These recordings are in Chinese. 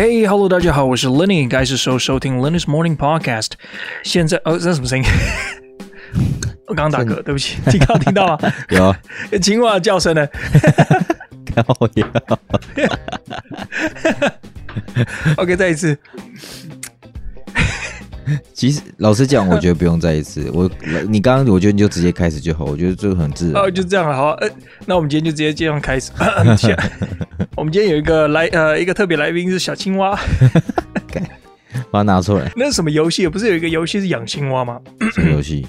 Hey, hello，大家好，我是 Lenny，该是时候收听 Lenny's Morning Podcast。现在哦，这是什么声音？我刚刚打嗝，对不起，听到听到吗？有 青蛙的叫声呢？高呀！OK，再一次。其实老实讲，我觉得不用再一次。我你刚刚，我觉得你就直接开始就好。我觉得这个很自然。哦，就这样了好，呃，那我们今天就直接这样开始。我们今天有一个来呃一个特别来宾是小青蛙，把它拿出来。那是什么游戏？不是有一个游戏是养青蛙吗？什么游戏？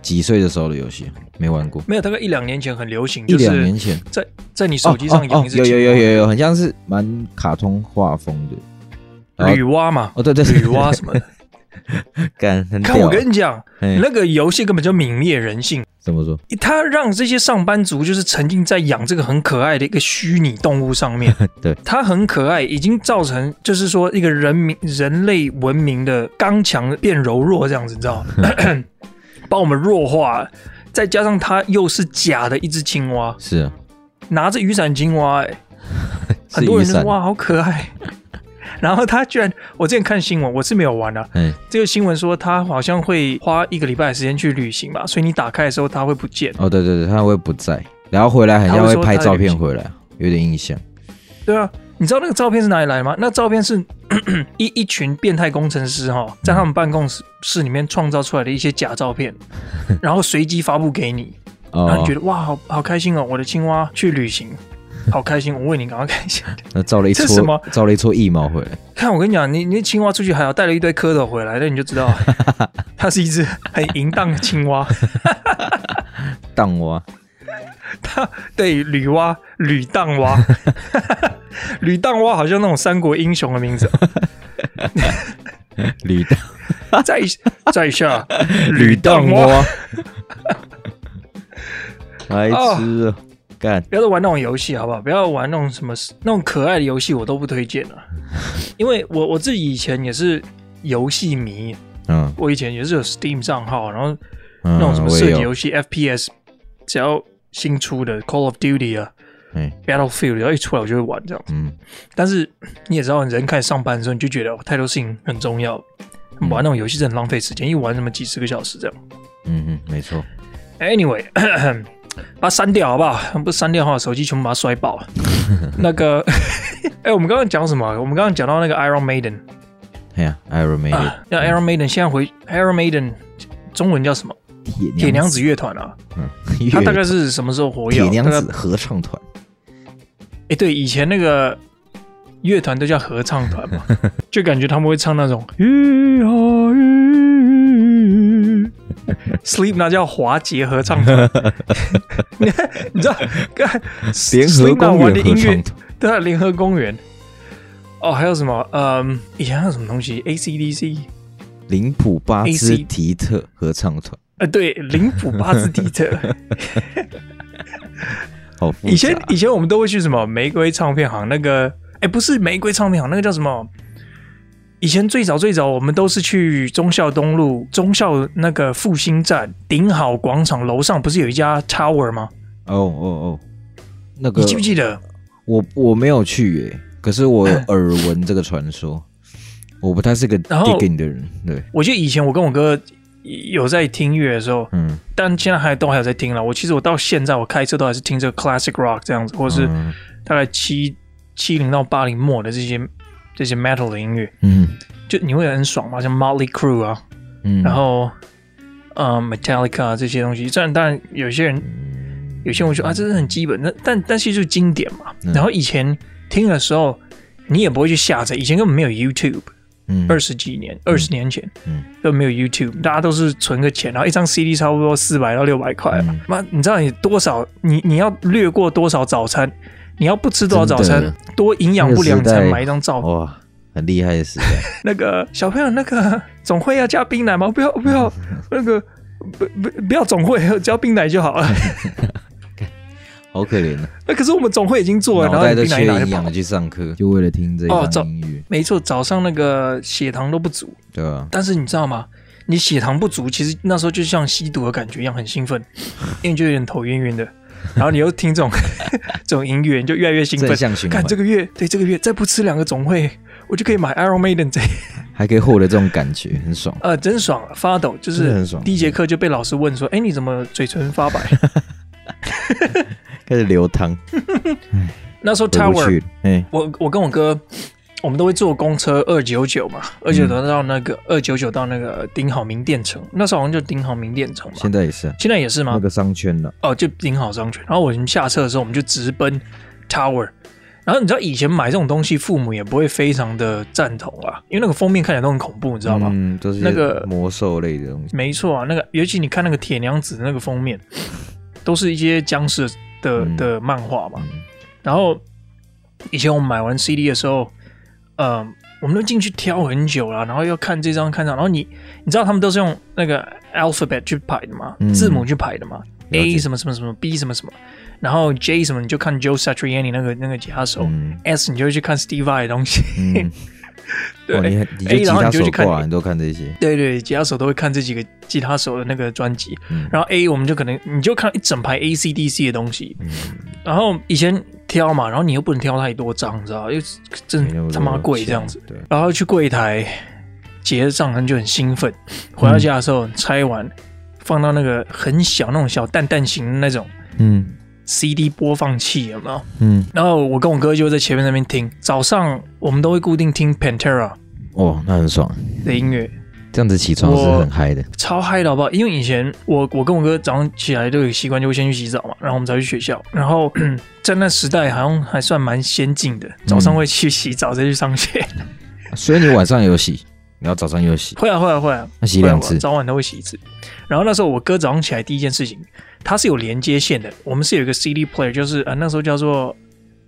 几岁的时候的游戏？没玩过。没有，大概一两年前很流行。一两年前，在在你手机上养一只青蛙。有有有有有，很像是蛮卡通画风的。女娲嘛？哦，对对，女娲什么的。干，看我跟你讲，那个游戏根本就泯灭人性。怎么说？他让这些上班族就是沉浸在养这个很可爱的一个虚拟动物上面。对，它很可爱，已经造成就是说一个人民人类文明的刚强变柔弱这样子，你知道吗？把我们弱化，再加上它又是假的一只青蛙，是啊，拿着雨伞青蛙，哎，很多人说哇，好可爱。然后他居然，我之前看新闻，我是没有玩啊。嗯，这个新闻说他好像会花一个礼拜的时间去旅行吧，所以你打开的时候他会不见。哦，对对对，他会不在，然后回来好像会拍照片回来，有点印象。对啊，你知道那个照片是哪里来吗？那照片是 一一群变态工程师哈，在他们办公室室里面创造出来的一些假照片，然后随机发布给你，然后你觉得哇，好好开心哦，我的青蛙去旅行。好开心！我为你赶快看一下。那造了一撮什么？造了一撮腋毛回来。看我跟你讲，你你青蛙出去还要带了一堆蝌蚪回来，那你就知道 它是一只很淫荡的青蛙。荡蛙，它对女娲吕荡蛙，吕荡蛙好像那种三国英雄的名字。吕荡，在在下吕荡蛙，来吃啊！不要再玩那种游戏，好不好？不要玩那种什么那种可爱的游戏，我都不推荐了。因为我我自己以前也是游戏迷，嗯，我以前也是有 Steam 账号，然后那种什么射击游戏 FPS，只要新出的 Call of Duty 啊，嗯，Battlefield 只要一出来我就会玩这样子。嗯，但是你也知道，人开始上班的时候，你就觉得太多事情很重要，玩那种游戏真的很浪费时间，一玩什么几十个小时这样。嗯嗯，没错。Anyway。把它删掉好不好？不删掉的话，手机全部把它摔爆。那个，哎、欸，我们刚刚讲什么？我们刚刚讲到那个 Iron Maiden。哎呀，Iron Maiden。那 Iron Maiden 现在回 Iron Maiden 中文叫什么？铁娘子乐团啊。嗯。他大概是什么时候活跃？铁娘子合唱团。哎、欸，对，以前那个乐团都叫合唱团嘛，就感觉他们会唱那种。Sleep 那叫华杰合唱团，你 你知道？联合公园的音乐，对啊，联合公园。哦，还有什么？嗯，以前还有什么东西？ACDC，林普巴兹提特合唱团。呃，对，林普巴兹提特。好，以前以前我们都会去什么玫瑰唱片行？那个，哎，不是玫瑰唱片行，那个叫什么？以前最早最早，我们都是去忠孝东路忠孝那个复兴站顶好广场楼上，不是有一家 Tower 吗？哦哦哦，那个你记不记得？我我没有去耶，可是我耳闻这个传说。我不太是个 digging 的人，对。我记得以前我跟我哥有在听音乐的时候，嗯，但现在还都还有在听了。我其实我到现在我开车都还是听这个 classic rock 这样子，或者是大概七七零到八零末的这些。这些 metal 的音乐，嗯，就你会很爽嘛，像 Motley Crew 啊，嗯，然后，呃，Metallica 这些东西，虽然当然有些人，有些人会说啊，这是很基本，那但但是就是经典嘛。然后以前听的时候，你也不会去下载，以前根本没有 YouTube，嗯，二十几年，二十年前，嗯，都没有 YouTube，大家都是存个钱，然后一张 CD 差不多四百到六百块嘛。妈，你知道你多少？你你要略过多少早餐？你要不吃多少早餐，多营养不良才买一张照片。哇，很厉害的时代。那个小朋友，那个总会要加冰奶吗？不要不要，那个不不不要总会，只要冰奶就好了。好可怜啊！那可是我们总会已经做了，然后冰奶拿营养去上课，就为了听这一段音乐。没错，早上那个血糖都不足。对啊。但是你知道吗？你血糖不足，其实那时候就像吸毒的感觉一样，很兴奋，因为就有点头晕晕的。然后你又听这种 这种音乐，你就越来越兴奋。看这个月，对这个月再不吃两个总会，我就可以买 Iron Maiden 这，还可以获得这种感觉，很爽。呃，真爽，发抖，就是很爽。第一节课就被老师问说：“哎，你怎么嘴唇发白？” 开始流汤。那时候 Tower，我我跟我哥。我们都会坐公车二九九嘛，二九九到那个二九九到那个顶好名店城，那时候好像就顶好名店城嘛。现在也是，现在也是吗？那个商圈的哦，就顶好商圈。然后我们下车的时候，我们就直奔 Tower。然后你知道以前买这种东西，父母也不会非常的赞同啊，因为那个封面看起来都很恐怖，你知道吗？嗯，都是那个魔兽类的东西。没错啊，那个尤其你看那个铁娘子那个封面，都是一些僵尸的的漫画嘛。然后以前我们买完 CD 的时候，嗯。我们都进去挑很久了，然后要看这张看这张，然后你你知道他们都是用那个 alphabet 去排的吗？嗯、字母去排的吗？A 什么什么什么，B 什么什么，然后 J 什么你就看 Joe Satriani 那个那个吉他手、嗯、，S 你就会去看 Steve Vai 的东西。嗯 对，你你就吉他手挂，你都看这些。对对，吉他手都会看这几个吉他手的那个专辑。嗯、然后 A 我们就可能你就看一整排 A C D C 的东西。嗯、然后以前挑嘛，然后你又不能挑太多张，你知道？又真他妈贵这样子。对。然后去柜台结账，他就很兴奋。回到家的时候拆完，放到那个很小那种小蛋蛋型的那种。嗯。CD 播放器有没有？嗯，然后我跟我哥就在前面那边听。早上我们都会固定听 Pantera，哦，那很爽的音乐。这样子起床是很嗨的，超嗨的好不好？因为以前我我跟我哥早上起来都有习惯，就会先去洗澡嘛，然后我们才去学校。然后 在那时代好像还算蛮先进的，早上会去洗澡再去上学。所以你晚上有洗？你要早上有洗？会啊会啊会啊，那洗两次，早晚都会洗一次。然后那时候我哥早上起来第一件事情。它是有连接线的，我们是有一个 CD player，就是呃那时候叫做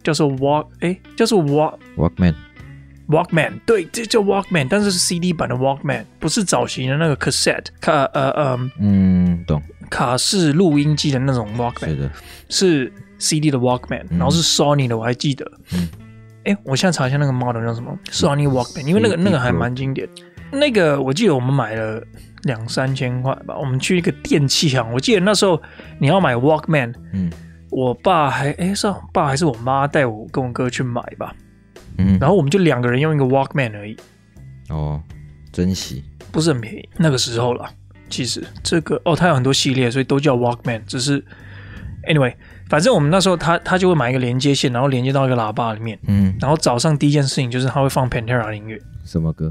叫做 Walk，哎叫做 Walk Walkman，Walkman，对，这叫 Walkman，但是是 CD 版的 Walkman，不是早期的那个 cassette 卡呃呃嗯懂卡式录音机的那种 Walkman，是的，是 CD 的 Walkman，然后是 Sony 的，我还记得，嗯，哎我现在查一下那个 model 叫什么 Sony Walkman，因为那个那个还蛮经典，那个我记得我们买了。两三千块吧，我们去一个电器行，我记得那时候你要买 Walkman，嗯，我爸还哎是我爸还是我妈带我跟我哥去买吧，嗯，然后我们就两个人用一个 Walkman 而已，哦，珍惜。不是很便宜那个时候了，其实这个哦它有很多系列，所以都叫 Walkman，只是 anyway，反正我们那时候他他就会买一个连接线，然后连接到一个喇叭里面，嗯，然后早上第一件事情就是他会放 Pantera 的音乐，什么歌？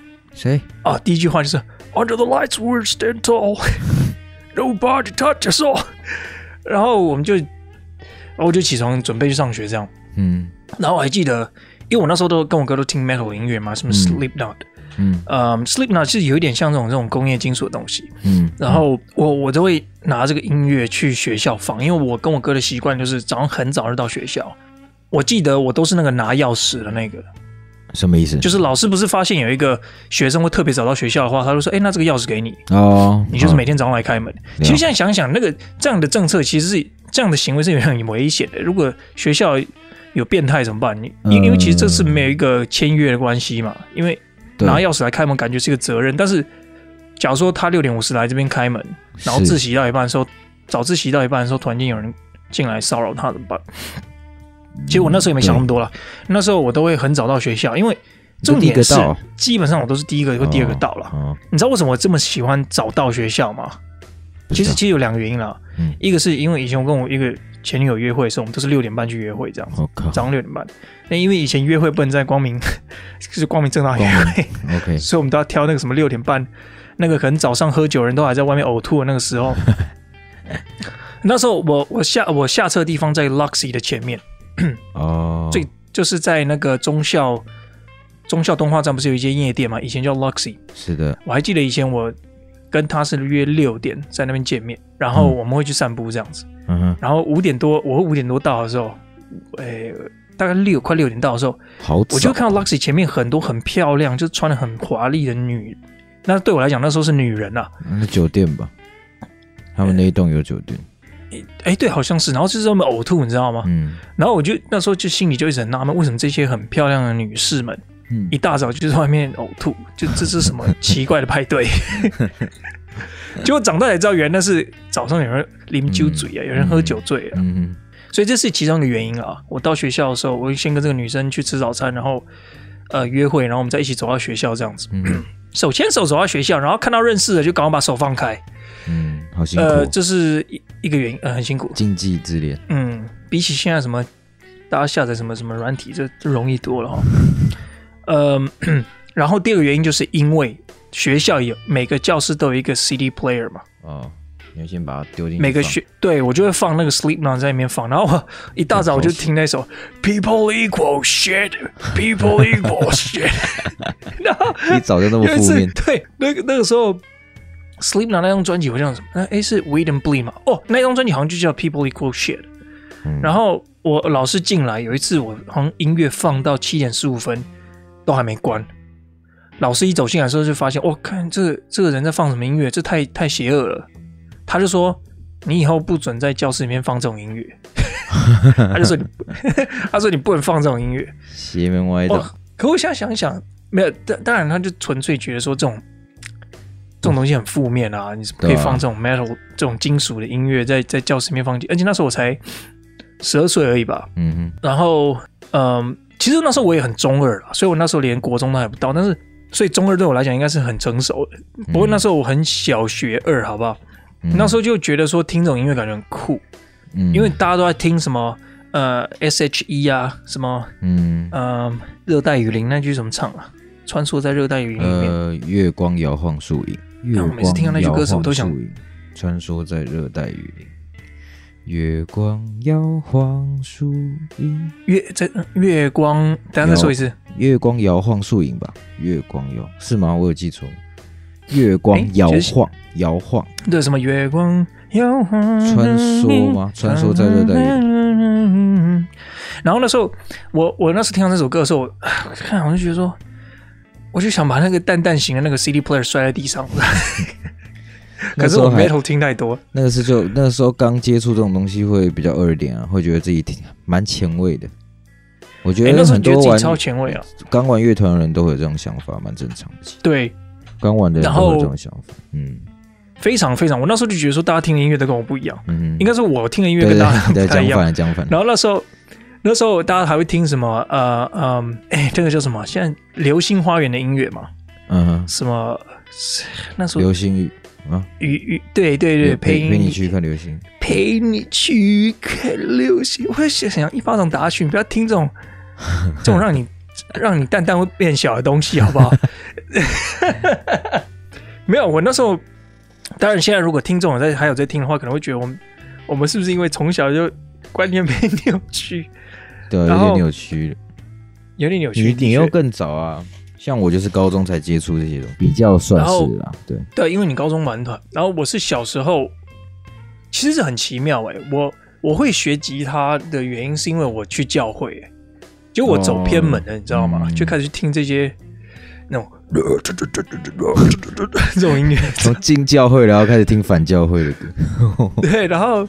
谁啊？第一句话就是 Under the lights we stand tall, nobody touch us all。然后我们就，然后我就起床准备去上学，这样。嗯。然后我还记得，因为我那时候都跟我哥都听 metal 音乐嘛，什么 Slipknot。嗯。呃，Slipknot 是有一点像这种这种工业金属的东西。嗯。然后我我都会拿这个音乐去学校放，因为我跟我哥的习惯就是早上很早就到学校。我记得我都是那个拿钥匙的那个。什么意思？就是老师不是发现有一个学生会特别早到学校的话，他就说：“哎，那这个钥匙给你哦，你就是每天早上来开门。”其实现在想想，那个这样的政策其实是这样的行为是有点很危险的。如果学校有变态怎么办？你因因为其实这是没有一个签约的关系嘛，因为拿钥匙来开门感觉是一个责任。但是假如说他六点五十来这边开门，然后自习到一半的时候，早自习到一半的时候，突然间有人进来骚扰他怎么办？其实我那时候也没想那么多了，那时候我都会很早到学校，因为重点是基本上我都是第一个或第二个到了。你知道为什么我这么喜欢早到学校吗？其实其实有两个原因啦，一个是因为以前我跟我一个前女友约会的时候，我们都是六点半去约会这样子，早上六点半。那因为以前约会不能在光明，就 是光明正大约会，OK，所以我们都要挑那个什么六点半，那个可能早上喝酒人都还在外面呕吐的那个时候。那时候我我下我下车的地方在 Luxy 的前面。哦，最就是在那个中校中校东化站不是有一间夜店嘛？以前叫 Luxy。是的，我还记得以前我跟他是约六点在那边见面，然后我们会去散步这样子。嗯哼，然后五点多，我五点多到的时候，诶，大概六快六点到的时候，好，我就看到 Luxy 前面很多很漂亮，就穿的很华丽的女，那对我来讲那时候是女人啊，那酒店吧，他们那一栋有酒店，哎，对，好像是，然后就是他们呕吐，你知道吗？嗯，然后我就那时候就心里就一直很纳闷，为什么这些很漂亮的女士们，嗯，一大早就在外面呕吐，就这是什么奇怪的派对？结果长大才知道，原来那是早上有人啉酒醉啊，嗯、有人喝酒醉了。嗯嗯，所以这是其中一个原因啊。我到学校的时候，我先跟这个女生去吃早餐，然后呃约会，然后我们再一起走到学校这样子，嗯、手牵手走到学校，然后看到认识的就赶快把手放开。嗯，好辛苦。呃，这是一一个原因，呃，很辛苦。禁忌之恋。嗯，比起现在什么大家下载什么什么软体，这就容易多了哈。呃，然后第二个原因就是因为。学校有每个教室都有一个 CD player 嘛？哦，你要先把它丢进去。每个学对我就会放那个 Slipknot 在里面放，然后我一大早我就听那首 People Equal Shit，People Equal Shit。然后一早就那么负面。对，那个那个时候 Slipknot 那张专辑好像什么？哎，是 Wait and Bleed 嘛？哦，那张专辑好像就叫 People Equal Shit。嗯。然后我老师进来有一次，我好像音乐放到七点十五分都还没关。老师一走进来的时候，就发现，我、哦、看这个这个人在放什么音乐，这太太邪恶了。他就说：“你以后不准在教室里面放这种音乐。”他就说：“你，他说你不能放这种音乐。”邪门歪道。可我现在想想，没有，当当然，他就纯粹觉得说这种这种东西很负面啊，你是不可以放这种 metal、啊、这种金属的音乐在在教室里面放。而且那时候我才十二岁而已吧。嗯哼。然后，嗯，其实那时候我也很中二了，所以我那时候连国中都还不到，但是。所以中二对我来讲应该是很成熟的，不过那时候我很小学二，好不好？嗯、那时候就觉得说听这种音乐感觉很酷，嗯，因为大家都在听什么呃 S.H.E 啊，什么嗯呃热带雨林那句怎么唱啊？穿梭在热带雨林里面，呃，月光摇晃树影，每次听到那句歌词我都想穿梭在热带雨林。月光摇晃树影，月这月光，等下再说一次。月光摇晃树影吧，月光摇是吗？我有记错。月光摇晃，摇晃。对，什么月光摇晃？穿梭吗？穿梭在热带雨林。然后那时候，我我那时听到这首歌的时候，我看我就觉得说，我就想把那个蛋蛋型的那个 CD player 摔在地上。可是我 metal 听太多，那个是就那个时候刚接触这种东西会比较二点啊，会觉得自己挺蛮前卫的。我觉得很多玩超前卫啊，刚玩乐团的人都会有这种想法，蛮正常的。对，刚玩的人都会有这种想法，嗯，非常非常。我那时候就觉得说，大家听的音乐都跟我不一样，嗯，应该是我听的音乐跟大家不太一样，讲反。然后那时候那时候大家还会听什么？呃呃，哎，这个叫什么？现在流星花园的音乐嘛，嗯哼，什么？那时候流星雨。啊，雨雨，对对对，陪陪你去看流星，陪你去看流星。我想想，一巴掌打下去，你不要听这种这种让你让你蛋蛋会变小的东西，好不好？没有，我那时候，当然现在如果听众在还有在听的话，可能会觉得我们我们是不是因为从小就观念被扭曲？对，有点扭曲，有点扭曲。你你又更早啊。像我就是高中才接触这些东西，比较算是啦，对对，因为你高中玩团，然后我是小时候，其实是很奇妙哎、欸，我我会学吉他的原因是因为我去教会、欸，就我走偏门了，哦、你知道吗？嗯、就开始去听这些那种 这种音乐，从进教会然后开始听反教会的歌，对，然后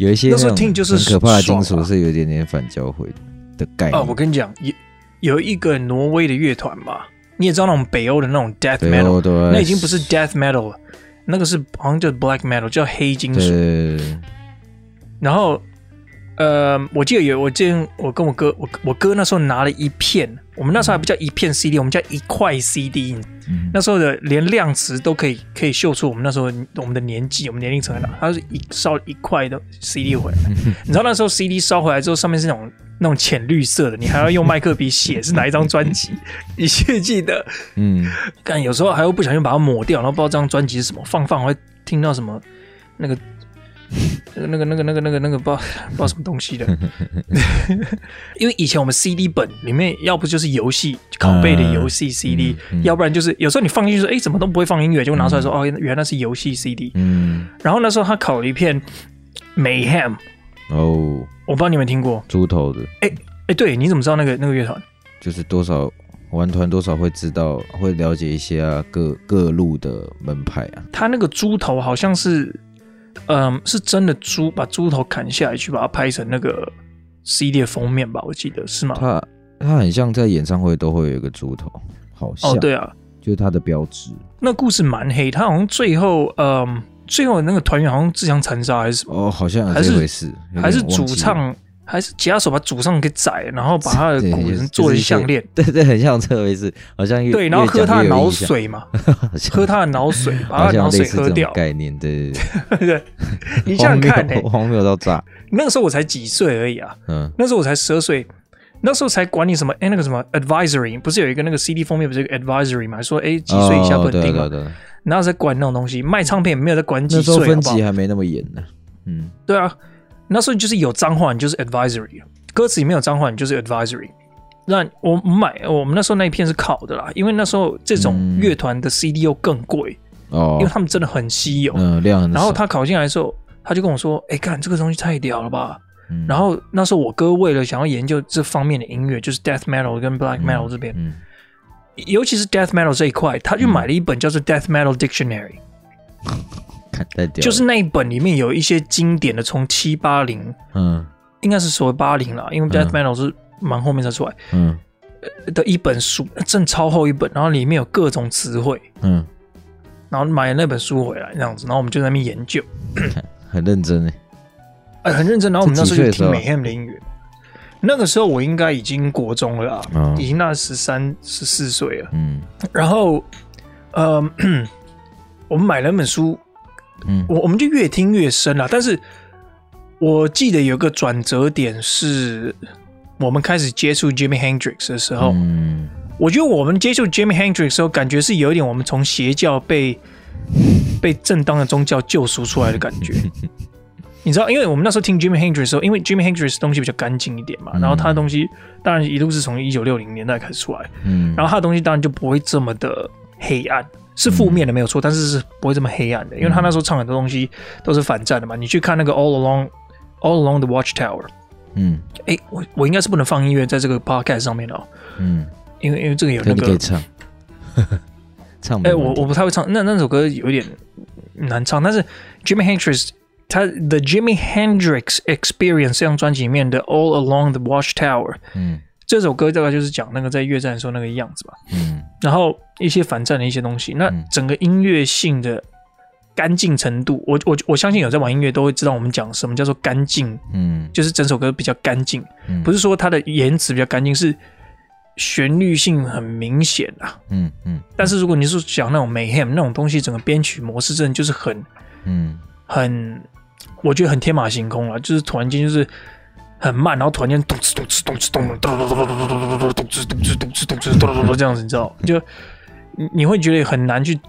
有一些那时候听就是很可怕的金属是有一点点反教会的概念。哦，我跟你讲有有一个挪威的乐团吧，你也知道那种北欧的那种 death metal，那已经不是 death metal 了，那个是好像叫 black metal，叫黑金属。然后，呃，我记得有，我记得我跟我哥，我我哥那时候拿了一片，我们那时候还不叫一片 CD，我们叫一块 CD。那时候的连量词都可以可以秀出我们那时候我们的年纪，我们年龄层在哪？它是一烧一块的 CD 回来，你知道那时候 CD 烧回来之后，上面是那种。那种浅绿色的，你还要用麦克笔写是哪一张专辑？你记记得？嗯，但有时候还会不小心把它抹掉，然后不知道这张专辑是什么，放放会听到什么那个那个那个那个那个那个那个不知道不知道什么东西的。因为以前我们 CD 本里面要不就是游戏拷贝的游戏 CD，要不然就是有时候你放进去说，哎，怎么都不会放音乐，就拿出来说，哦，原来是游戏 CD。嗯，然后那时候他拷了一片。Mayhem 哦，我不知道你们听过猪头的。哎哎，对，你怎么知道那个那个乐团？就是多少玩团多少会知道，会了解一些啊，各各路的门派啊。他那个猪头好像是，嗯，是真的猪，把猪头砍下来去把它拍成那个 CD 的封面吧？我记得是吗？他他很像在演唱会都会有一个猪头，好像。哦，对啊。就是他的标志。那故事蛮黑，他好像最后，嗯，最后那个团员好像自相残杀还是什么？哦，好像还是回事。还是主唱，还是吉他手把主上给宰，然后把他的骨人做成项链。对对，很像这回事，好像对，然后喝他的脑水嘛，喝他的脑水，把他的脑水喝掉。概念对对 对，你这样看，荒谬到炸。那个时候我才几岁而已啊，嗯，那时候我才十二岁。那时候才管你什么？哎，那个什么 advisory 不是有一个那个 CD 封面不是有个 advisory 嘛？说哎几岁以下不能听啊？然后在管那种东西，卖唱片没有在管几岁，那时候分级还没那么严呢。嗯，对啊，那时候就是有脏话，你就是 advisory；歌词里面有脏话，你就是 advisory。那我买我们那时候那一片是考的啦，因为那时候这种乐团的 CD 又更贵哦，因为他们真的很稀有，嗯，量很。然后他考进来的时候，他就跟我说：“哎，看这个东西太屌了吧！”然后那时候我哥为了想要研究这方面的音乐，就是 death metal 跟 black metal 这边，嗯嗯、尤其是 death metal 这一块，他就买了一本叫做 death metal dictionary，就是那一本里面有一些经典的，从七八零，嗯，应该是所谓八零了，因为 death metal 是蛮后面才出来，嗯，的一本书，正超厚一本，然后里面有各种词汇，嗯，然后买了那本书回来这样子，然后我们就在那边研究，很认真诶。哎，很认真。然后我们那时候就听 Mayhem 的音乐。那个时候我应该已经国中了啊，哦、已经那十三、十四岁了。嗯。然后，呃，我们买了那本书，嗯，我我们就越听越深了。但是我记得有个转折点是，我们开始接触 Jimi Hendrix 的时候。嗯。我觉得我们接触 Jimi Hendrix 的时候，感觉是有一点我们从邪教被被正当的宗教救赎出来的感觉。你知道，因为我们那时候听 Jimi Hendrix 的时候，因为 Jimi Hendrix 东西比较干净一点嘛，嗯、然后他的东西当然一路是从一九六零年代开始出来，嗯，然后他的东西当然就不会这么的黑暗，是负面的没有错，嗯、但是是不会这么黑暗的，因为他那时候唱很多东西都是反战的嘛。你去看那个 All Along All Along the Watchtower，嗯，哎，我我应该是不能放音乐在这个 podcast 上面的哦，嗯，因为因为这个有那个可以唱，唱，哎，我我不太会唱，那那首歌有点难唱，但是 Jimi Hendrix。他 The Jimi Hendrix Experience 这张专辑里面的 All Along the Watchtower，嗯，这首歌大概就是讲那个在越战的时候那个样子吧，嗯，然后一些反战的一些东西，那整个音乐性的干净程度，我我我相信有在玩音乐都会知道我们讲什么叫做干净，嗯，就是整首歌比较干净，嗯，不是说它的言辞比较干净，是旋律性很明显啊，嗯嗯，但是如果你是讲那种 Mayhem 那种东西，整个编曲模式真的就是很，嗯，很。我觉得很天马行空啊，就是突然间就是很慢，然后突然间咚哧咚哧咚哧咚咚咚咚咚咚咚咚咚咚哧咚哧咚哧咚哧咚咚咚这样子，你知道？就你你会觉得很难去，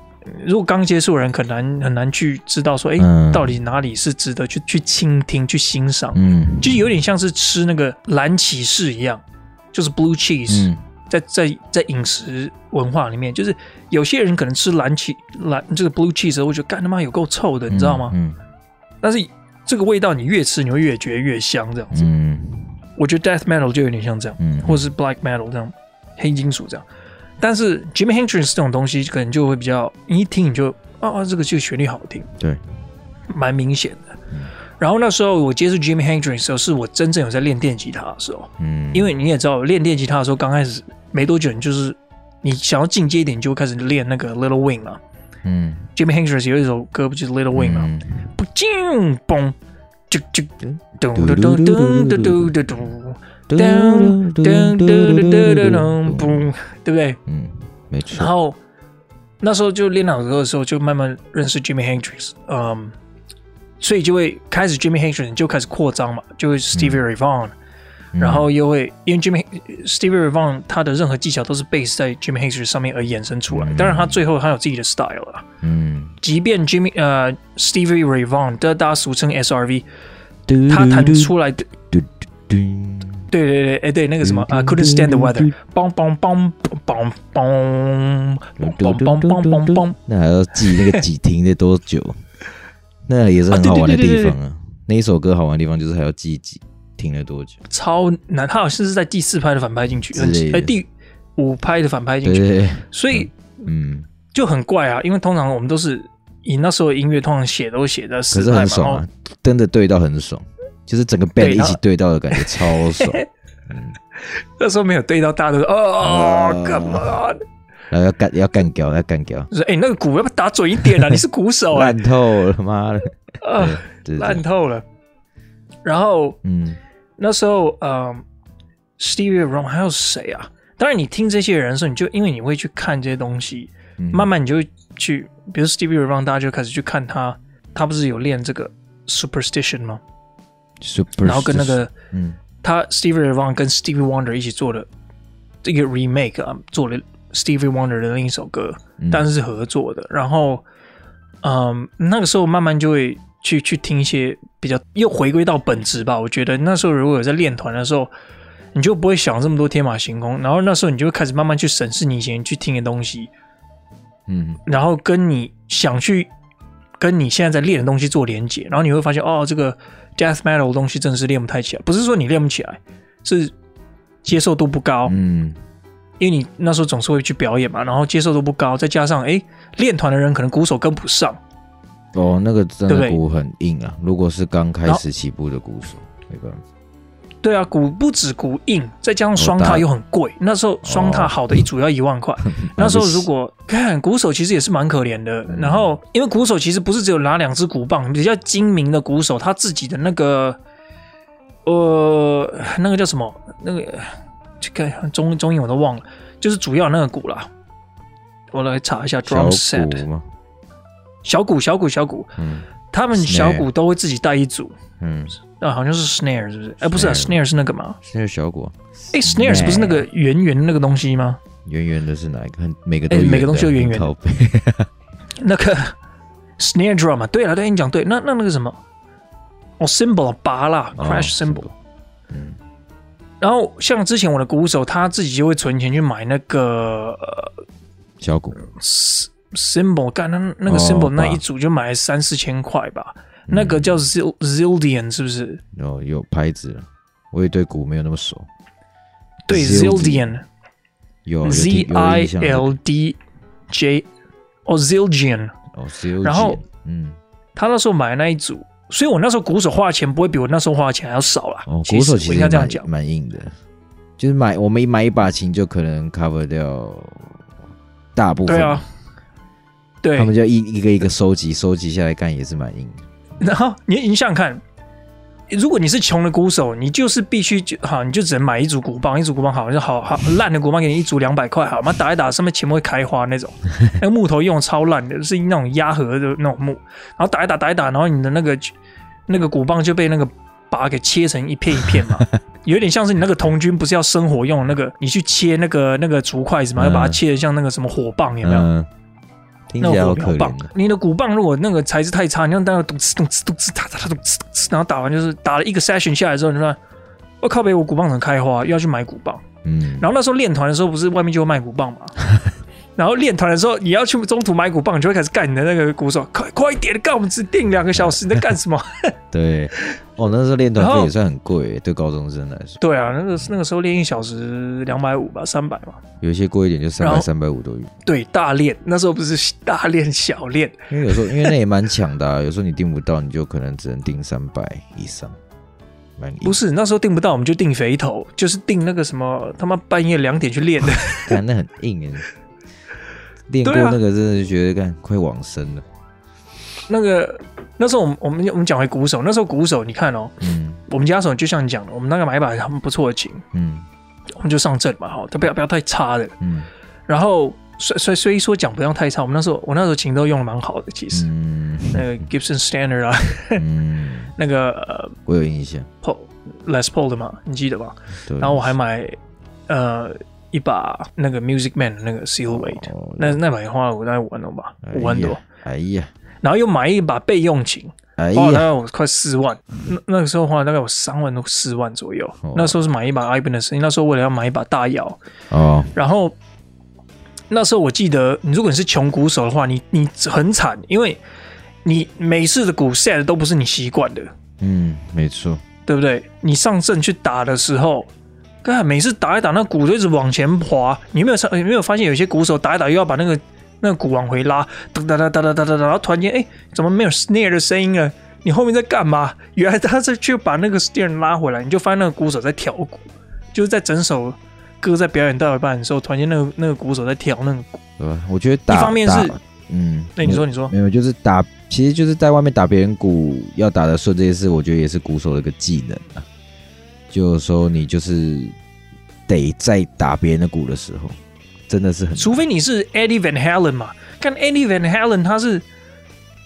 如果刚接触人，很难很难去知道说，哎，到底哪里是值得去去倾听、去欣赏？嗯，就有点像是吃那个蓝骑士一样，就是 blue cheese，在在在饮食文化里面，就是有些人可能吃蓝骑蓝就是 blue cheese，会觉得干他妈有够臭的，你知道吗？嗯，但是。这个味道你越吃，你会越觉得越香，这样子。嗯，我觉得 death metal 就有点像这样，嗯，或者是 black metal 这样，黑金属这样。但是 Jimi Hendrix 这种东西可能就会比较，你一听你就啊，这个这个旋律好听，对，蛮明显的。嗯，然后那时候我接触 Jimi Hendrix 的时候，是我真正有在练电吉他的时候，嗯，因为你也知道，练电吉他的时候刚开始没多久，你就是你想要进阶一点，你就会开始练那个 Little Wing 了。嗯，Jimi Hendrix 有一首歌不就是 Little Wing 吗？不进嘣，就就咚咚咚咚咚咚咚咚咚咚咚咚咚咚，对不对？嗯，没错。然后那时候就练那首歌的时候，就慢慢认识 Jimi Hendrix，嗯，所以就会开始 Jimi Hendrix 就开始扩张嘛，就会 Stevie Ray Vaughan。然后又会因为 Jimmy Stevie Ray Vaughan 他的任何技巧都是 base 在 Jimmy Hendrix 上面而衍生出来。当然，他最后他有自己的 style 了。嗯，即便 Jimmy 呃 Stevie Ray Vaughan 的大家俗称 SRV，他弹出来的，对对对，哎对，那个什么啊 Couldn't Stand the Weather，梆梆梆梆梆梆梆梆梆，那还要记那个几停的多久？那也是很好玩的地方啊。那一首歌好玩的地方就是还要记几听了多久，超难。他好像是在第四拍的反拍进去，哎、欸，第五拍的反拍进去，所以嗯，就很怪啊。因为通常我们都是以那时候的音乐通常写都写在四拍嘛，可是很爽啊，真的对到很爽，就是整个 band 一起对到的感觉超爽。嗯，那时候没有对到，大家都说哦，Come on，然后要干要干掉要干掉，就是哎、欸，那个鼓要不要打准一点啊？你是鼓手、欸，烂透了，妈的，啊，烂透了。然后，嗯，那时候嗯，Steve Rone 还有谁啊？当然你听这些人的时候，你就因为你会去看这些东西，慢慢你就会去，比如 Steve Rone 大家就开始去看他，他不是有练这个 superstition 吗？然后跟那个嗯，他 Steve Rone 跟 Steve Wonder 一起做的这个 remake 啊，做了 Steve Wonder 的另一首歌，但是是合作的，然后嗯，那个时候慢慢就会。去去听一些比较又回归到本质吧。我觉得那时候如果有在练团的时候，你就不会想这么多天马行空。然后那时候你就会开始慢慢去审视你以前去听的东西，嗯，然后跟你想去跟你现在在练的东西做连接，然后你会发现哦，这个。Death metal 的东西真的是练不太起来，不是说你练不起来，是接受度不高。嗯，因为你那时候总是会去表演嘛，然后接受度不高，再加上哎，练团的人可能鼓手跟不上。哦，那个真的鼓很硬啊！如果是刚开始起步的鼓手，没办法。对啊，鼓不止鼓硬，再加上双踏又很贵。哦、那时候双踏好的一组要一万块。哦、那时候如果看鼓手，其实也是蛮可怜的。嗯、然后因为鼓手其实不是只有拿两只鼓棒，比较精明的鼓手，他自己的那个呃那个叫什么那个这个中中音我都忘了，就是主要那个鼓啦。我来查一下 drum set。小鼓小鼓小鼓，嗯，他们小鼓都会自己带一组，嗯。啊，好像是 snare 是不是？哎，不是啊，snare 是那个吗？snare 小鼓。哎，snare 是不是那个圆圆的那个东西吗？圆圆的是哪一个？每个都每个东西都圆圆的。那个 snare drum 啊，对了，对你讲对。那那那个什么？哦，symbol 拔了，crash symbol，。嗯。然后像之前我的鼓手，他自己就会存钱去买那个小鼓 cymbal，干那那个 symbol 那一组就买三四千块吧。那个叫 Zildjian 是不是？哦有牌子，我也对鼓没有那么熟。对 Zildjian，有 Z I L D J，哦 Zildjian，哦 Zildjian。然后，嗯，他那时候买的那一组，所以我那时候鼓手花的钱不会比我那时候花的钱还要少啦。哦，鼓手其实应该这样讲，蛮硬的，就是买我们买一把琴就可能 cover 掉大部分。对啊，对，他们就一一个一个收集，收集下来干也是蛮硬的。然后你你想想看，如果你是穷的鼓手，你就是必须就好，你就只能买一组鼓棒，一组鼓棒好，就好好烂的鼓棒给你一组两百块，好嘛，打一打上面全部会开花那种，那个木头用超烂的，是那种压合的那种木，然后打一打打一打，然后你的那个那个鼓棒就被那个把给切成一片一片嘛，有点像是你那个童军不是要生火用的那个，你去切那个那个竹筷子嘛，要把它切的像那个什么火棒，有没有？嗯那个鼓棒，你的鼓棒如果那个材质太差，你像当个咚哧咚哧咚哧哒哒咚哧咚哧，然后打完就是打了一个 session 下来之后，你说我靠北，我鼓棒怎么开花？又要去买鼓棒。嗯，然后那时候练团的时候，不是外面就会卖鼓棒嘛？然后练团的时候，你要去中途买鼓棒，你就会开始干你的那个鼓手，快快一点，干我们只定两个小时，你在干什么？对，哦，那时候练团费也算很贵，对高中生来说。对啊，那个那个时候练一小时两百五吧，三百嘛。有一些贵一点就三百三百五都有。对，大练那时候不是大练小练，因为有时候因为那也蛮抢的，啊，有时候你订不到，你就可能只能订三百以上。不是那时候订不到，我们就订肥头，就是订那个什么他妈半夜两点去练的，看那很硬哎。练过那个真的就觉得干快往生了。那个那时候我们我们我们讲回鼓手，那时候鼓手你看哦，嗯，我们家手就像你讲的，我们那个买一把很不错的琴，嗯，我们就上阵嘛哈，他不要不要太差的，嗯，然后虽虽虽说讲不要太差，我们那时候我那时候琴都用的蛮好的，其实，嗯，那个 Gibson Standard 啊，嗯，那个呃，我有印象，Paul Les Paul 的嘛，你记得吧？然后我还买呃。一把那个 Music Man 的那个 Silhouette，、哦、那那把也花了我大概五万多吧，五万多。哎呀，然后又买一把备用琴，哎、花了大概我快四万。那那个时候花了大概有三万多四万左右。哦、那时候是买一把 Ibanez，那时候为了要买一把大摇。哦。然后那时候我记得，你如果你是穷鼓手的话，你你很惨，因为你每次的鼓 set 都不是你习惯的。嗯，没错，对不对？你上阵去打的时候，看每次打一打，那鼓就一直往前滑。你有没有，有没有发现有些鼓手打一打又要把那个那个鼓往回拉，哒哒哒哒哒哒哒，然后突然间，哎，怎么没有 snare 的声音了？你后面在干嘛？原来他是去把那个 snare 拉回来，你就发现那个鼓手在调鼓，就是在整首歌在表演到一半的时候，突然间那个那个鼓手在调那个鼓。对吧？我觉得打一方面是，嗯，那你说你说没有，就是打，其实就是在外面打别人鼓要打得顺这些事，我觉得也是鼓手的一个技能啊。就是说你就是得在打别人的鼓的时候，真的是很，除非你是 Eddie Van Halen 嘛，看 Eddie Van Halen 他是。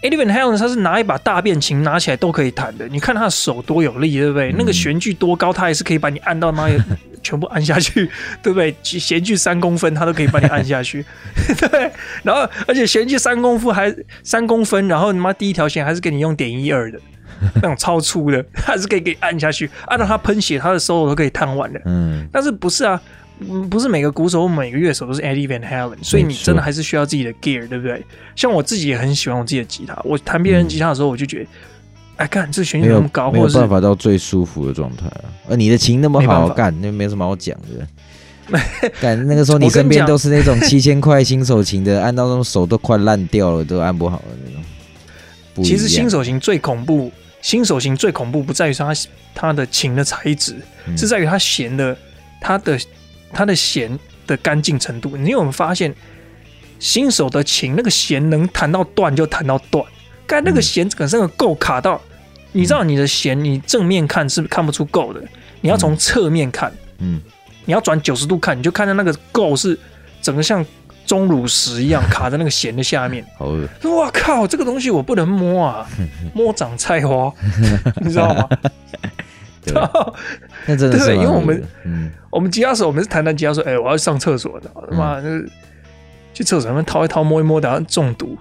Eddie Van Halen 他是拿一把大便琴拿起来都可以弹的，你看他的手多有力，对不对？嗯、那个弦距多高，他也是可以把你按到那里全部按下去，对不对？弦距三公分，他都可以把你按下去，对。然后而且弦距三公分还三公分，然后你妈第一条弦还是给你用点一二的 那种超粗的，还是可以给按下去，按到它喷血，它的 solo 都可以弹完的。嗯，但是不是啊？嗯，不是每个鼓手、每个乐手都是 Eddie Van Halen，所以你真的还是需要自己的 gear，对不对？像我自己也很喜欢我自己的吉他，我弹别人吉他的时候，我就觉得，哎、嗯，干这旋律那么高，没有办法到最舒服的状态啊。而你的琴那么好，干那没什么好讲的。干那个时候你身边都是那种七千块新手琴的，按到那种手都快烂掉了，都按不好的那种。其实新手琴最恐怖，新手琴最恐怖不在于说它它的琴的材质，嗯、是在于它弦的它的。它的弦的干净程度，你有没有发现，新手的琴那个弦能弹到断就弹到断，该那个弦本身的够卡到，你知道你的弦你正面看是看不出够的，你要从侧面看，嗯，你要转九十度看，你就看到那个够是整个像钟乳石一样卡在那个弦的下面。好恶！我靠，这个东西我不能摸啊，摸长菜花，你知道吗？对，那真的是，因为我们，嗯，我们吉他手，我们是弹弹吉他说，哎、欸，我要上厕所的，他妈、嗯，就去厕所里面掏一掏摸一摸，等下中毒。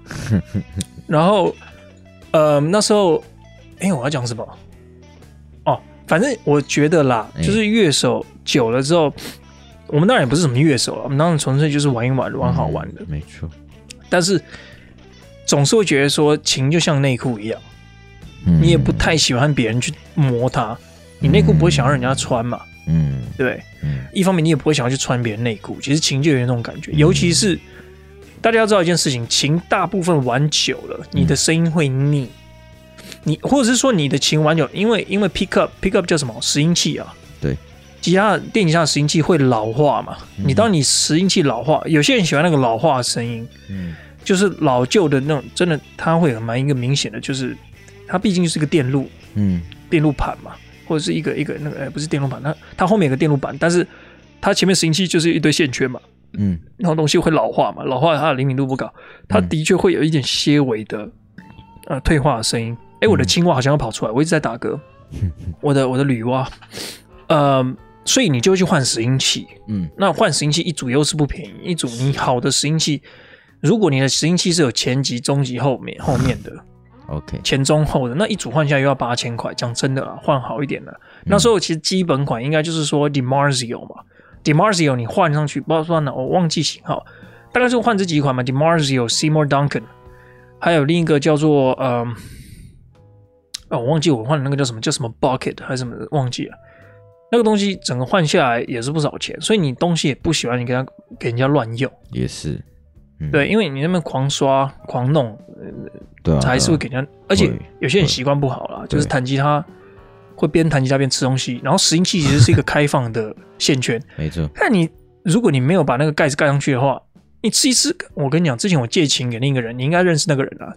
然后，呃，那时候，哎、欸，我要讲什么？哦，反正我觉得啦，就是乐手久了之后，欸、我们当然也不是什么乐手了，我们当然纯粹就是玩一玩，玩好玩的，嗯、没错。但是总是会觉得说，琴就像内裤一样，嗯、你也不太喜欢别人去摸它。你内裤不会想让人家穿嘛？嗯，对。嗯，一方面你也不会想要去穿别人内裤。其实琴就有那种感觉，尤其是大家要知道一件事情，琴大部分玩久了，你的声音会腻。你或者是说你的琴玩久，因为因为 pick up pick up 叫什么？拾音器啊。对，吉他电吉他拾音器会老化嘛？你当你拾音器老化，有些人喜欢那个老化的声音，嗯，就是老旧的那种，真的它会有蛮一个明显的，就是它毕竟是个电路，嗯，电路盘嘛。或者是一个一个那个，哎，不是电路板，它它后面有个电路板，但是它前面拾音器就是一堆线圈嘛，嗯，然后东西会老化嘛，老化它的灵敏度不高，它的确会有一点些微的呃退化的声音。哎，我的青蛙好像要跑出来，我一直在打嗝，我的我的女娲，呃，所以你就会去换拾音器，嗯，那换拾音器一组又是不便宜，一组你好的拾音器，如果你的拾音器是有前级、中级、后面后面的。OK，前中后的那一组换下来又要八千块，讲真的啊，换好一点的。嗯、那时候其实基本款应该就是说 DiMarzio 嘛，DiMarzio 你换上去不知道算了，我忘记型号，大概是换这几款嘛，DiMarzio、Seymour Duncan，还有另一个叫做呃，哦，我忘记我换的那个叫什么叫什么 Bucket 还是什么忘记了，那个东西整个换下来也是不少钱，所以你东西也不喜欢你给他给人家乱用，也是，嗯、对，因为你那边狂刷狂弄。对啊，还是会给人家，而且有些人习惯不好啦，就是弹吉他会边弹吉他边吃东西，然后拾音器其实是一个开放的线圈，没错。那你如果你没有把那个盖子盖上去的话，你吃一吃，我跟你讲，之前我借琴给另一个人，你应该认识那个人啊。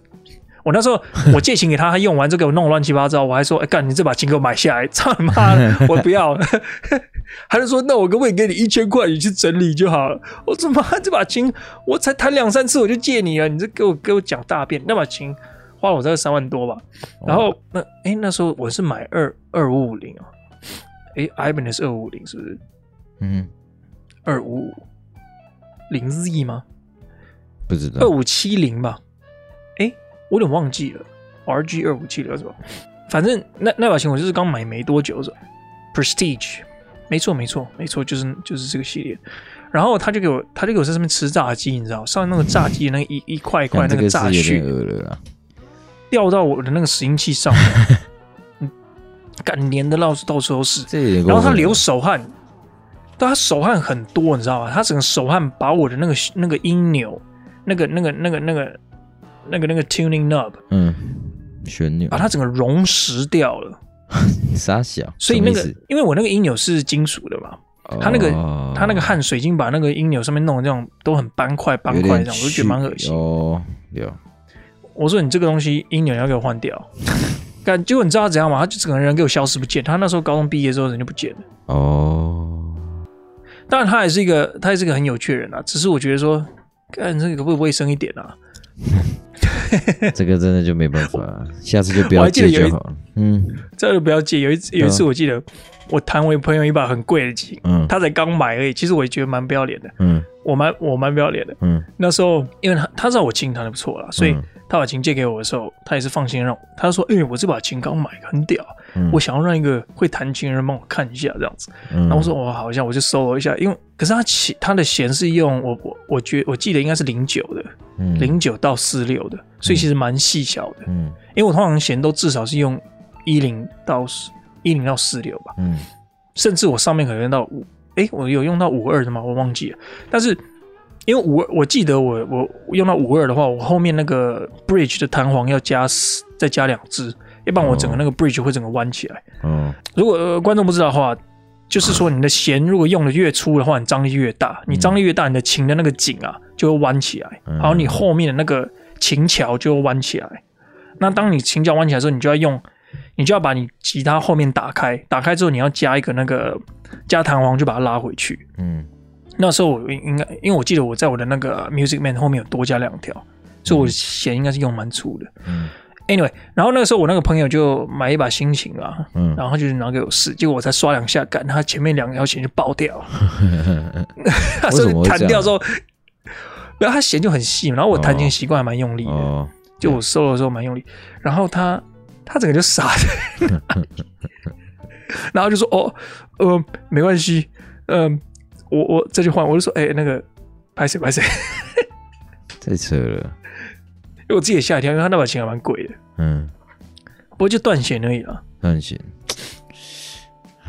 我那时候我借钱给他，他用完就给我弄乱七八糟，我还说，哎干，你这把琴给我买下来，操你妈的，我不要。他就说，那我可不可以给你一千块，你去整理就好了？我怎么这把琴我才弹两三次我就借你了？你这给我给我讲大便，那把琴花了我大概三万多吧？然后那哎、欸、那时候我是买二二五五零啊，哎 Ibanez 二五五零是不是？嗯，二五五零 Z 吗？不知道，二五七零吧？我有点忘记了，R G 二五七六是吧？反正那那把琴我就是刚买没多久，是吧？Prestige，没错没错没错，就是就是这个系列。然后他就给我，他就给我在上面吃炸鸡，你知道，上面那个炸鸡那个一一块一块那个炸絮，掉到我的那个拾音器上面。感粘的到到处都是。然后他流手汗，但他手汗很多，你知道吧？他整个手汗把我的那个那个音钮，那个那个那个那个那个那个 tuning knob，嗯，旋钮，把它整个溶蚀掉了。傻小，所以那个因为我那个音钮是金属的嘛。他那个，他那个汗水已经把那个音钮上面弄的这种都很斑块斑块这样，我就觉得蛮恶心。哦，有。我说你这个东西音钮要给我换掉。干，结果你知道他怎样吗？他就整个人给我消失不见。他那时候高中毕业之后人就不见了。哦。当然他也是一个，他也是一个很有趣的人啊。只是我觉得说，看这个可不可以卫生一点啊？哼 这个真的就没办法，下次就不要借就好了。嗯，这个不要借。有一次，有一次我记得我弹我朋友一把很贵的琴，嗯，他才刚买而已。其实我也觉得蛮不要脸的，嗯，我蛮我蛮不要脸的，嗯。那时候因为他他知道我琴弹的不错了，所以他把琴借给我的时候，他也是放心让我。他说：“哎，我这把琴刚买，很屌，我想要让一个会弹琴的人帮我看一下，这样子。”然后我说：“我，好像我就搜了一下，因为可是他琴他的弦是用我我我觉我记得应该是零九的，零九到四六的。”所以其实蛮细小的，嗯，因为我通常弦都至少是用一零到一零到四六吧，嗯，甚至我上面可能用到五，哎，我有用到五二的吗？我忘记了。但是因为五二，我记得我我用到五二的话，我后面那个 bridge 的弹簧要加再加两支，要不然我整个那个 bridge 会整个弯起来。嗯，如果、呃、观众不知道的话，就是说你的弦如果用的越粗的话，你张力越大，你张力越大，你的琴的那个颈啊就会弯起来，然后你后面的那个。琴桥就弯起来，那当你琴桥弯起来之后，你就要用，你就要把你吉他后面打开，打开之后你要加一个那个加弹簧，就把它拉回去。嗯，那时候我应该，因为我记得我在我的那个 Music Man 后面有多加两条，所以我弦应该是用蛮粗的。嗯，Anyway，然后那个时候我那个朋友就买一把新琴啊，嗯，然后就是拿给我试，结果我才刷两下杆，他前面两条弦就爆掉 了，他说弹掉之后。然后他弦就很细，然后我弹琴习惯还蛮用力的，哦、就我 solo 的时候蛮用力。然后他他整个就傻了，然后就说：“哦，呃，没关系，嗯、呃，我我再去换。”我就说：“哎，那个拍谁拍谁？”太扯了，因为我自己也吓一跳，因为他那把琴还蛮贵的。嗯，不过就断弦而已啦。断弦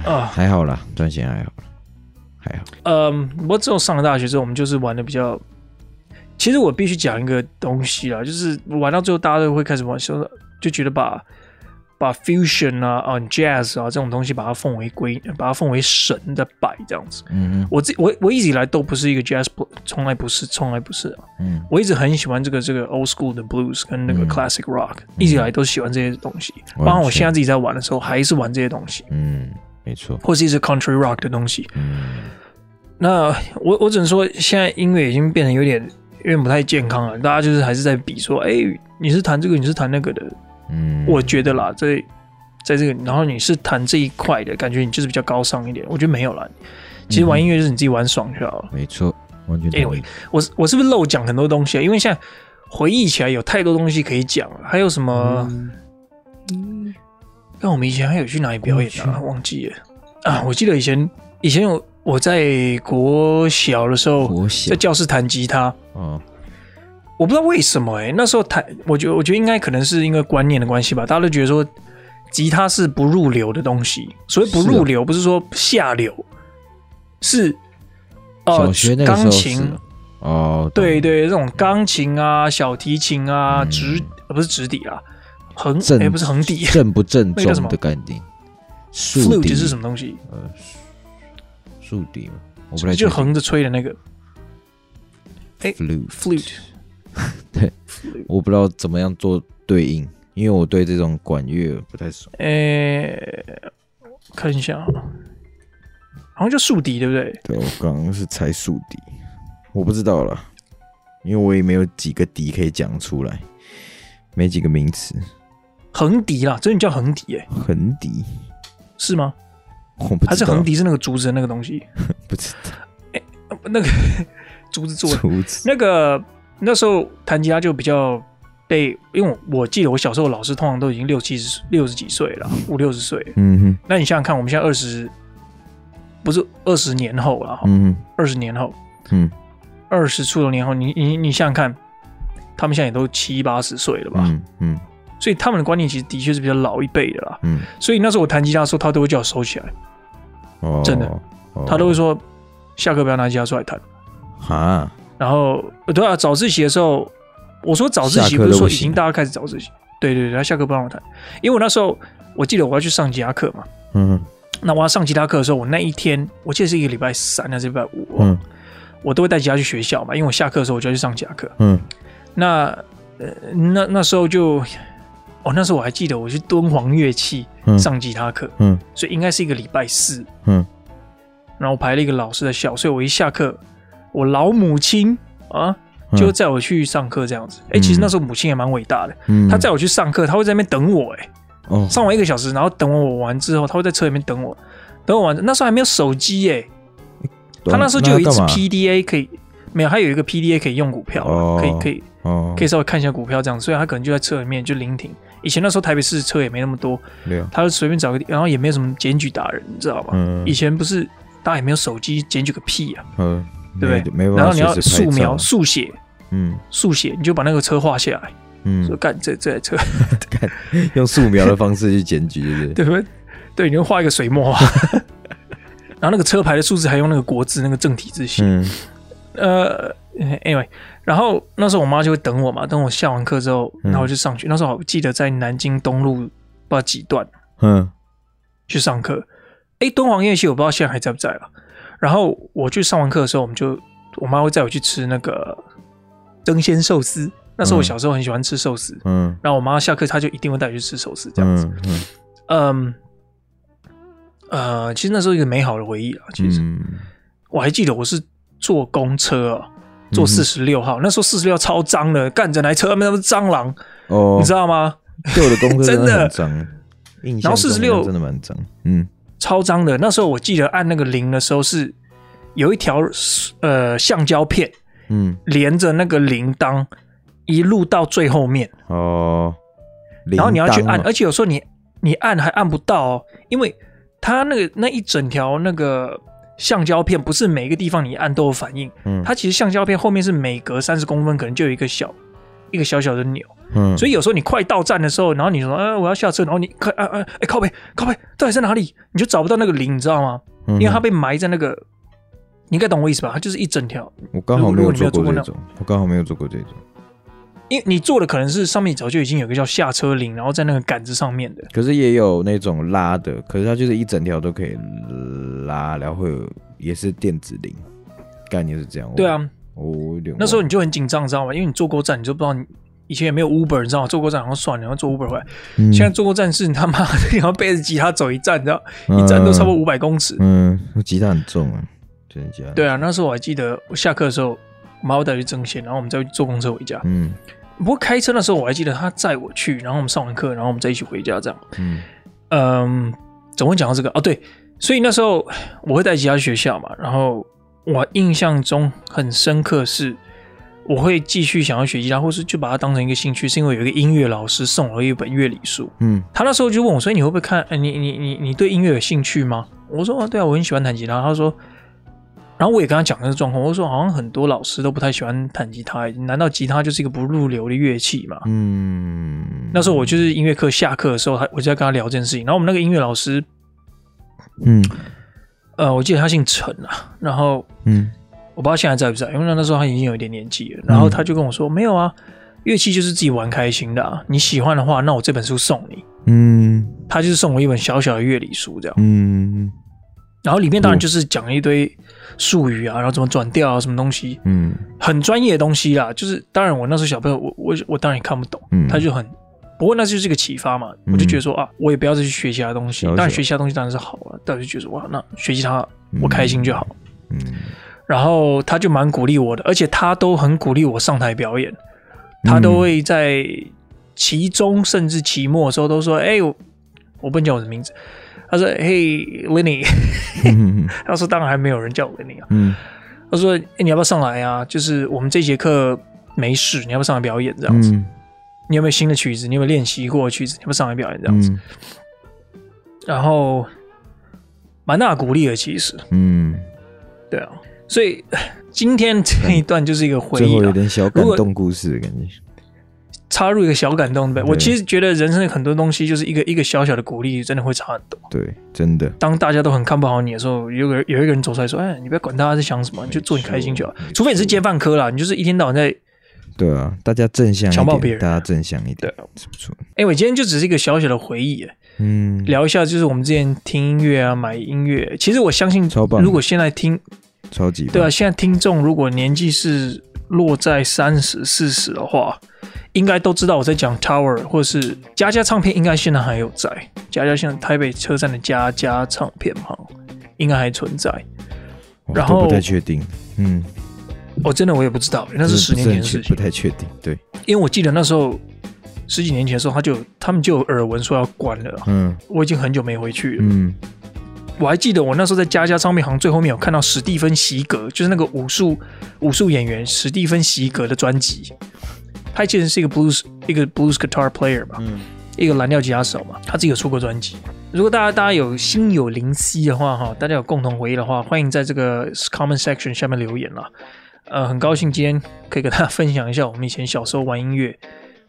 啊，还好啦，断弦还好，还好。嗯，不过之后上了大学之后，我们就是玩的比较。其实我必须讲一个东西啦，就是玩到最后，大家都会开始玩，就就觉得把把 fusion 啊、啊 jazz 啊这种东西，把它奉为圭，把它奉为神的摆这样子。嗯嗯，我自我我一直以来都不是一个 jazz，从来不是，从来不是啊。嗯，我一直很喜欢这个这个 old school 的 blues 跟那个 classic rock，嗯，一直以来都喜欢这些东西。包括我现在自己在玩的时候，还是玩这些东西。嗯，没错。或是一些 country rock 的东西。嗯，那我我只能说，现在音乐已经变得有点。因为不太健康了，大家就是还是在比说，哎、欸，你是弹这个，你是弹那个的，嗯，我觉得啦，在在这个，然后你是弹这一块的感觉，你就是比较高尚一点。我觉得没有啦，其实玩音乐就是你自己玩爽就好了。没错，完全。Anyway，我我是不是漏讲很多东西啊？因为现在回忆起来有太多东西可以讲了，还有什么？嗯，那我们以前还有去哪里表演啊？忘记了啊！我记得以前以前有。我在国小的时候，在教室弹吉他。嗯，我不知道为什么哎、欸，那时候弹，我觉得我觉得应该可能是因为观念的关系吧，大家都觉得说吉他是不入流的东西。所谓不入流，不是说下流，是哦，钢琴哦，对对，这种钢琴啊、小提琴啊、直不是直笛啊，横哎不是横笛，正不正 宗的概念？Flute 是什么东西？呃。竖笛吗？我不太就横着吹的那个。哎，flute，flute，对，我不知道怎么样做对应，因为我对这种管乐不太熟。哎，看一下，好像叫竖笛，对不对？对，我刚刚是猜竖笛，我不知道了，因为我也没有几个笛可以讲出来，没几个名词。横笛啦，真的叫横笛哎，横笛是吗？还是横笛是那个竹子的那个东西？不知道。哎、欸，那个 竹子做的。竹子。那个那时候弹吉他就比较被，因为我记得我小时候老师通常都已经六七十、六十几岁了，五六十岁。嗯哼。那你想想看，我们现在二十，不是二十年后了哈。嗯。二十年后。嗯。二十出头年后，你你你想想看，他们现在也都七八十岁了吧？嗯。嗯所以他们的观念其实的确是比较老一辈的啦。嗯，所以那时候我弹吉他的时候，他都会叫我收起来。哦，真的，哦、他都会说下课不要拿吉他出来弹。啊，然后对啊，早自习的时候，我说早自习不是说已经大家开始早自习，对对对，他下课不让我弹，因为我那时候我记得我要去上吉他课嘛。嗯，那我要上吉他课的时候，我那一天我记得是一个礼拜三还是礼拜五，嗯，我都会带吉他去学校嘛，因为我下课的时候我就要去上吉他课。嗯，那呃那那时候就。哦，那时候我还记得，我去敦煌乐器上吉他课，嗯，嗯，所以应该是一个礼拜四，嗯，然后我排了一个老师的校，所以我一下课，我老母亲啊就载我去上课这样子。哎、嗯，其实那时候母亲也蛮伟大的，嗯，她载我去上课，她会在那边等我，哎，哦，上完一个小时，然后等我完之后，她会在车里面等我，等我完，那时候还没有手机，哎，她那时候就有一支 PDA 可以，没有，还有一个 PDA 可以用股票，哦、可以可以，哦，可以稍微看一下股票这样，所以她可能就在车里面就聆听。以前那时候台北市车也没那么多，没有，他就随便找个地，然后也没有什么检举达人，你知道吗？嗯。以前不是大家也没有手机，检举个屁啊！嗯，对不对？没办法。然后你要素描、速写，嗯，速写，你就把那个车画下来，嗯，说干这这台车，干用素描的方式去检举，对不对？对 不对？对，你就画一个水墨画，然后那个车牌的数字还用那个国字那个正体字写，嗯，呃，anyway。然后那时候我妈就会等我嘛，等我下完课之后，然后就上去。嗯、那时候我记得在南京东路不知道几段，嗯，去上课。哎，敦煌音乐系我不知道现在还在不在了。然后我去上完课的时候，我们就我妈会载我去吃那个争鲜寿司。那时候我小时候很喜欢吃寿司，嗯。然后我妈下课，她就一定会带我去吃寿司，这样子。嗯，嗯，呃，其实那时候一个美好的回忆啊。其实、嗯、我还记得我是坐公车啊。坐四十六号，嗯、那时候四十六号超脏的，干整台车那是蟑螂，哦，你知道吗？旧的公车 真的很脏，然后四十六真的蛮脏，嗯，超脏的。那时候我记得按那个铃的时候是有一条呃橡胶片，嗯，连着那个铃铛一路到最后面哦，然后你要去按，而且有时候你你按还按不到哦，因为它那个那一整条那个。橡胶片不是每一个地方你按都有反应，嗯，它其实橡胶片后面是每隔三十公分可能就有一个小一个小小的钮，嗯，所以有时候你快到站的时候，然后你说，哎，我要下车，然后你快，哎哎哎，靠背靠背，到底在哪里？你就找不到那个铃，你知道吗？嗯，因为它被埋在那个，你应该懂我意思吧？它就是一整条。我刚好没有做过这种，我刚好没有做过这种。因为你做的可能是上面早就已经有个叫下车铃，然后在那个杆子上面的。可是也有那种拉的，可是它就是一整条都可以拉，然后会有也是电子铃，概念是这样。对啊，我，有点。那时候你就很紧张，知道吗？因为你坐过站，你就不知道你以前也没有 Uber，你知道吗？坐过站然后算了，然后坐 Uber 回来。嗯、现在坐过站是你他妈的你要背着吉他走一站，你知道？一站都差不多五百公尺。嗯，吉他很重啊，真的假的？对啊，那时候我还记得，我下课的时候，我妈会带去争鲜，然后我们再坐公车回家。嗯。不过开车的时候我还记得他载我去，然后我们上完课，然后我们再一起回家这样。嗯嗯，怎么会讲到这个？哦，对，所以那时候我会带吉他去学校嘛，然后我印象中很深刻是，我会继续想要学吉他，或是就把它当成一个兴趣，是因为有一个音乐老师送了一本乐理书。嗯，他那时候就问我，所以你会不会看？哎，你你你你对音乐有兴趣吗？我说啊，对啊，我很喜欢弹吉他。他说。然后我也跟他讲这个状况，我说好像很多老师都不太喜欢弹吉他，难道吉他就是一个不入流的乐器吗？嗯，那时候我就是音乐课下课的时候，我就在跟他聊这件事情。然后我们那个音乐老师，嗯，呃，我记得他姓陈啊，然后嗯，我不知道现在在不在，因为那时候他已经有一点年纪了。然后他就跟我说，没有啊，乐器就是自己玩开心的啊，你喜欢的话，那我这本书送你。嗯，他就是送我一本小小的乐理书这样。嗯。然后里面当然就是讲了一堆术语啊，然后怎么转调啊，什么东西，嗯，很专业的东西啦。就是当然我那时候小朋友，我我我当然也看不懂，嗯，他就很，不过那就是一个启发嘛。我就觉得说啊，我也不要再去学其他东西，当然学其他东西当然是好啊，但我就觉得哇，那学习它我开心就好，嗯。然后他就蛮鼓励我的，而且他都很鼓励我上台表演，他都会在期中甚至期末的时候都说，哎，我我不能叫我的名字。他说：“嘿，Lenny。” 他说：“当然还没有人叫我 Lenny 啊。”嗯，他说：“哎，你要不要上来啊？就是我们这节课没事，你要不要上来表演这样子？嗯、你有没有新的曲子？你有没有练习过的曲子？你要不要上来表演这样子？”嗯、然后蛮大鼓励的，其实，嗯，对啊。所以 今天这一段就是一个回忆、啊，有点小感动故事的感觉。插入一个小感动呗。我其实觉得人生很多东西就是一个一个小小的鼓励，真的会差很多。对，真的。当大家都很看不好你的时候，有个有一个人走出来说：“哎，你不要管他在想什么，你就做你开心就好。除非你是接饭科啦，你就是一天到晚在……对啊，大家正向强暴别人，大家正向一点，对，不错。哎，我今天就只是一个小小的回忆，嗯，聊一下就是我们之前听音乐啊，买音乐。其实我相信，如果现在听，超级对啊，现在听众如果年纪是。落在三十四十的话，应该都知道我在讲 Tower，或者是佳佳唱片，应该现在还有在。佳佳现在台北车站的佳佳唱片行应该还存在。然后不太确定，嗯，我真的我也不知道，那是十年前的事情，不太确定。对，因为我记得那时候十几年前的时候，他就他们就有耳闻说要关了。嗯，我已经很久没回去了。嗯。我还记得我那时候在佳佳唱片行最后面有看到史蒂芬席格，就是那个武术武术演员史蒂芬席格的专辑。他其实是一个 blues 一个 blues guitar player 吧，嗯、一个蓝调吉他手嘛，他自己有出过专辑。如果大家大家有心有灵犀的话哈，大家有共同回忆的话，欢迎在这个 comment section 下面留言啦。呃，很高兴今天可以跟大家分享一下我们以前小时候玩音乐。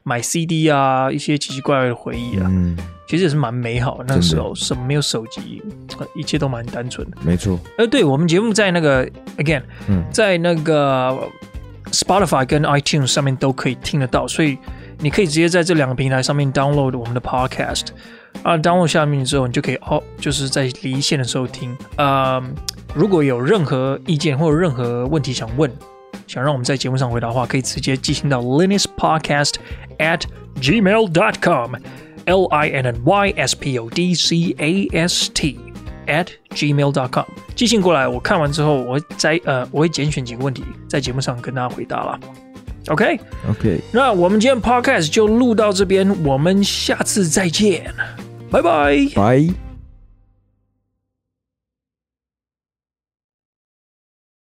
买 CD 啊，一些奇奇怪怪的回忆啊，嗯、其实也是蛮美好的。那个时候什么没有手机，一切都蛮单纯的。没错。呃，对我们节目在那个 again，、嗯、在那个 Spotify 跟 iTunes 上面都可以听得到，所以你可以直接在这两个平台上面 download 我们的 podcast 啊，download 下面之后你就可以哦，就是在离线的时候听。呃，如果有任何意见或者任何问题想问。想让我们在节目上回答的话，可以直接寄信到 linyspodcast at gmail dot com，l i n n y s p o d c a s t at gmail dot com。寄信过来，我看完之后，我会在呃，我会拣选几个问题在节目上跟大家回答了。OK OK，那我们今天 podcast 就录到这边，我们下次再见，拜拜，拜。